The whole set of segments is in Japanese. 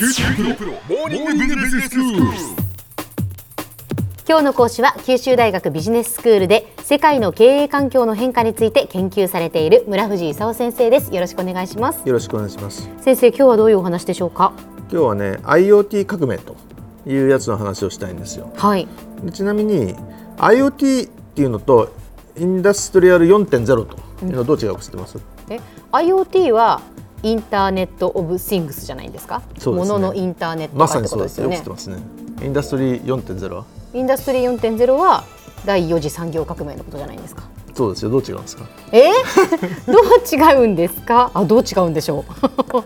九州大学モーニングビジネススクール。今日の講師は九州大学ビジネススクールで世界の経営環境の変化について研究されている村藤勲先生ですよろしくお願いしますよろしくお願いします。先生今日はどういうお話でしょうか？今日はね IoT 革命というやつの話をしたいんですよ。はいでちなみに IoT っていうのとインダストリアル4.0というのはどう違うか知ってます？え IoT はインターネットオブシングスじゃないんですか？そうですね。もののインターネットまさにそうです。す。よく知ってます。ね。インダストリー4.0は？インダストリー4.0は第4次産業革命のことじゃないんですか？そうですよ。どう違うんですか？え？どう違うんですか？あどう違うんでしょう？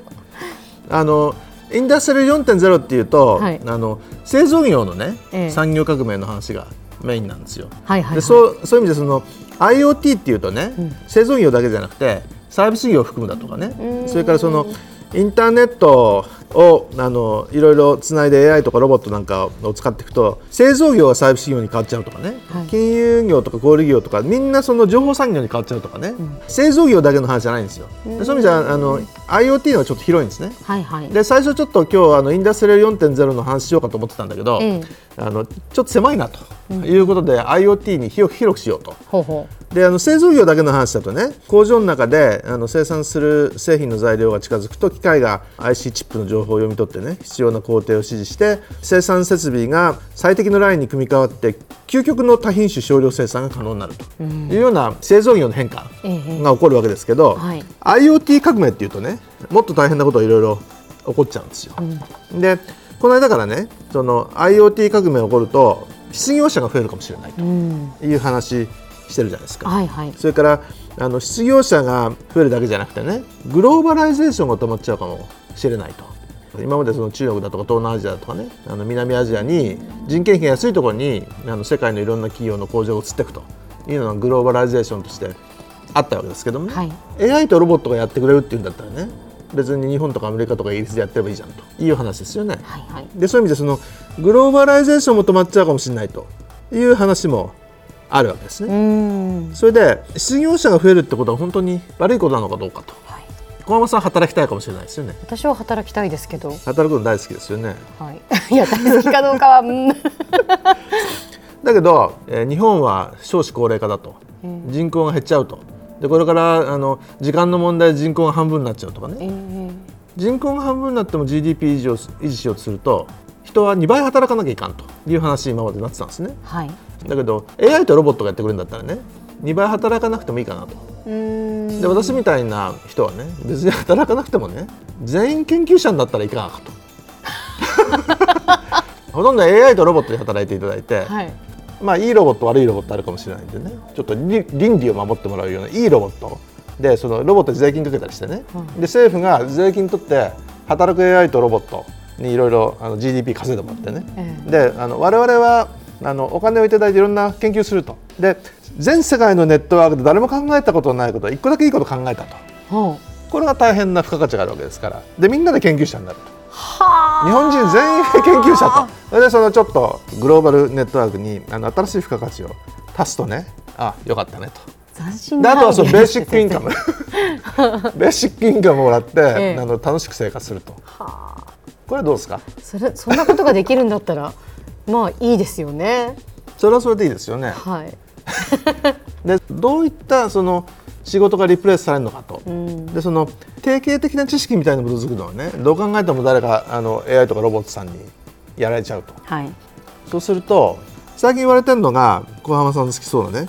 あのインダストリー4.0っていうと、はい。あの製造業のね、ええ。産業革命の話がメインなんですよ。はいはい、はい、でそうそういう意味でその IoT っていうとね、ん。製造業だけじゃなくてサービス業を含むだとかね。うん。それからそのインターネットをあのいろいろつないで AI とかロボットなんかを使っていくと製造業がサービス業に変わっちゃうとかね、はい。金融業とか小売業とかみんなその情報産業に変わっちゃうとかね、製造業だけの話じゃないんですよ。でそういう意味じゃあの IoT のはちょっと広いんですね。はいはい。で最初ちょっと今日あのインダストリアル4.0の話しようかと思ってたんだけど、ええ。あのちょっと狭いなということで、IoT に広く広くしようと。ほうほであの製造業だけの話だとね工場の中であの生産する製品の材料が近づくと機械が IC チップの情報を読み取ってね必要な工程を指示して生産設備が最適のラインに組み替わって究極の多品種少量生産が可能になると。いうような製造業の変化ええ。が起こるわけですけど、はい。IoT 革命っていうとねもっと大変なことがいろいろ起こっちゃうんですよ。でこの間からねその IoT 革命が起こると失業者が増えるかもしれないとううん。いう話してるじゃないですか。はいはい。それからあの失業者が増えるだけじゃなくてねグローバライゼーションが止まっちゃうかもしれないと今までその中国だとか東南アジアだとかねあの南アジアに人件費が安いところにあの世界のいろんな企業の工場を移っていくというのがグローバライゼーションとしてあったわけですけどもね、はい。AI とロボットがやってくれるっていうんだったらね別に日本とかアメリカとかイギリスでやってればいいじゃんという話ですよね。はいはい。でそういう意味でそのグローバライゼーションも止まっちゃうかもしれないという話もあるわけですね。うん。それで失業者が増えるってことは本当に悪いことなのかどうかと。はい小浜さん働きたいかもしれないですよね。私は働きたいですけど。働くの大好きですよね。はい。いや大好きかどうかは。う んだけど、えー日本は少子高齢化だと。うん人口が減っちゃうと。でこれからあの時間の問題で人口が半分になっちゃうとかね。ええ人口が半分になっても GDP 維持を維持しようとすると人は2倍働かなきゃいかんと。いう話今までなってたんですね。はい。だけど AI とロボットがやってくれるんだったらね2倍働かなくてもいいかなと。うんで私みたいな人はね別に働かなくてもね全員研究者になったらいかがかと。ほとんど AI とロボットで働いていただいて、はい。まあいいロボット悪いロボットあるかもしれないんでね。ちょっとり倫理を守ってもらうようないいロボット。でそのロボットに税金かけたりしてね、うん。で政府が税金取って働く AI とロボットにいろいろあの GDP 稼いでもらってね、ええ。であの我々はあのお金をいただいていろんな研究すると。で全世界のネットワークで誰も考えたことのないことを一個だけいいこと考えたと。これが大変な付加価値があるわけですから。でみんなで研究者になると。は日本人全員で研究者と。それでそのちょっとグローバルネットワークにあの新しい付加価値を足すとね。あよかったねと。斬新あとはそのベーシックインカムベーシックインカムをもらって、ええ。あの楽しく生活すると。はあ。これはどうですか？それそんなことができるんだったらまあいいですよね。それはそれでいいですよね。はいでどういったその仕事がリプレイスされるのかと、うん。でその定型的な知識みたいなのに基づくのはねどう考えても誰かあの AI とかロボットさんにやられちゃうと。はい。そうすると最近言われてるのが小浜さんの好きそうなね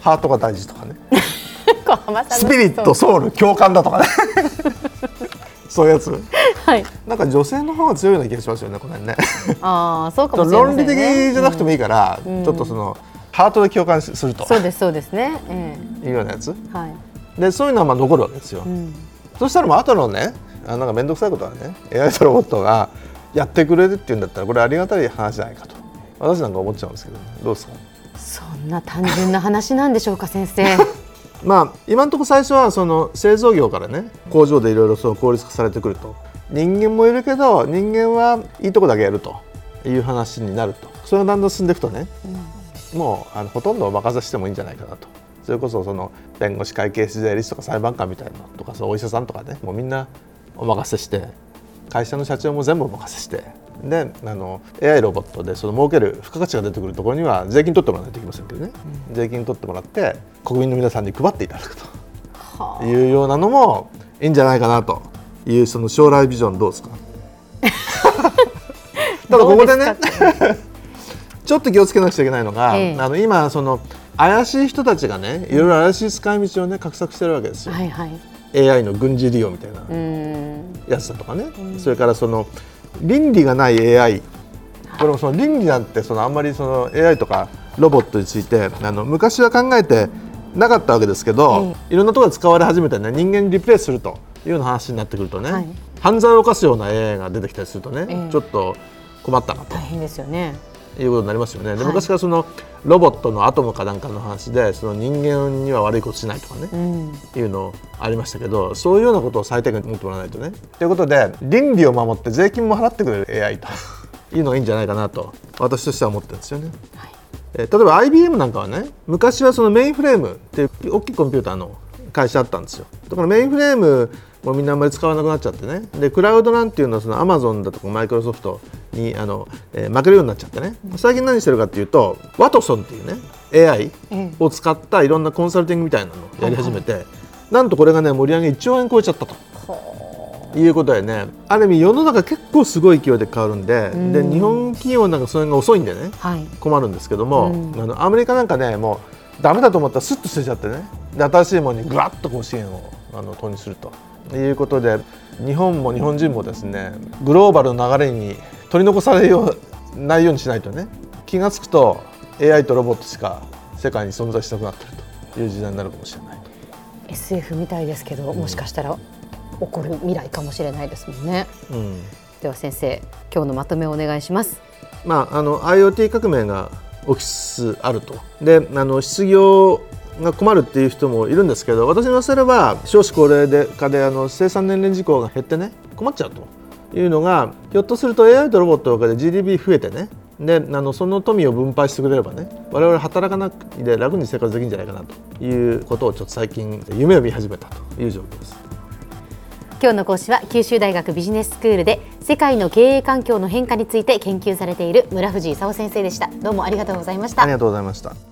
ハートが大事とかね。小浜さんのスピリットソウル共感だとかね。そういうやつ。はい。なんか女性の方が強いような気がしますよねこの辺ね。ああそうかもしれませんね。論理的じゃなくてもいいから、うん。ちょっとそのハートで共感すると。そうですそうですね。えいうようなやつ。えはい。でそういうのはまあ残るわけですよ、うん。そしたらもう後のねあなんか面倒くさいことはね AI とロボットがやってくれるっていうんだったらこれありがたい話じゃないかと。私なんか思っちゃうんですけど、ね、どうですか？そんな単純な話なんでしょうか先生。まあ今のところ最初はその製造業からね工場でいろいろその効率化されてくると。人間もいるけど人間はいいとこだけやるという話になると。それがだんだん進んでいくとね、もうあのほとんどお任せしてもいいんじゃないかなと。それこそその弁護士会計士税理士とか裁判官みたいなのとかそのお医者さんとかねもうみんなお任せして会社の社長も全部お任せして。であの AI ロボットでその儲ける付加価値が出てくるところには税金取ってもらわないといけませんけどね、うん、税金取ってもらって国民の皆さんに配っていただくと。いうようなのもいいんじゃないかなというその将来ビジョンどうですか？ただここでねちょっと気をつけなくちゃいけないのが、ええ、あの今その怪しい人たちがねいろいろ怪しい使い道をね画策してるわけですよ。はいはい、AI の軍事利用みたいなやつだとかね、それからその倫理がない AI これもその倫理なんてそのあんまりその AI とかロボットについてあの昔は考えてなかったわけですけど、いろんなところで使われ始めてね人間にリプレイするというような話になってくるとね、はい、犯罪を犯すような AI が出てきたりするとね、えー、ちょっと困ったなと。大変ですよねいうことになりますよね。で昔からそのロボットのアトムかなんかの話でその人間には悪いことしないとかね、うん、いうのありましたけどそういうようなことを最低限持ってもらわないとね。ということで倫理を守って税金も払ってくれる AI と いうのがいいんじゃないかなと私としては思ってるんですよね。はい、え例えば IBM なんかはね昔はそのメインフレームっていう大きいコンピューターの会社あったんですよ。だからメインフレームもうみんなあんまり使わなくなっちゃってね。でクラウドなんていうのはそのアマゾンだとかマイクロソフトにあの、えー、負けるようになっちゃってね、うん、最近何してるかっていうとワトソンっていうね AI を使ったいろんなコンサルティングみたいなのをやり始めて、なんとこれがね盛り上げ1兆円超えちゃったと。いうことでねある意味世の中結構すごい勢いで変わるんでうん、で日本企業なんかそれが遅いんでね、はい、困るんですけども、うん、あのアメリカなんかねもうダメだと思ったらスッと捨てちゃってね。で新しいものにぐわっとこう資源をあの投入するということで日本も日本人もですねグローバルの流れに取り残されようないようにしないとね気が付くと AI とロボットしか世界に存在しなくなっているという時代になるかもしれない。SF みたいですけど、うん、もしかしたら起こる未来かもしれないですもんね、うん、では先生今日のまとめをお願いします。まああの IoT 革命が起きつつあると。であの失業が困るっていう人もいるんですけど私に言わせれば少子高齢で化であの生産年齢事項が減ってね困っちゃうというのがひょっとすると AI とロボットとかで GDP 増えてねであのその富を分配してくれればね我々働かなくて楽に生活できるんじゃないかなということをちょっと最近夢を見始めたという状況です。今日の講師は九州大学ビジネススクールで世界の経営環境の変化について研究されている村藤勲先生でした。どうもありがとうございました。ありがとうございました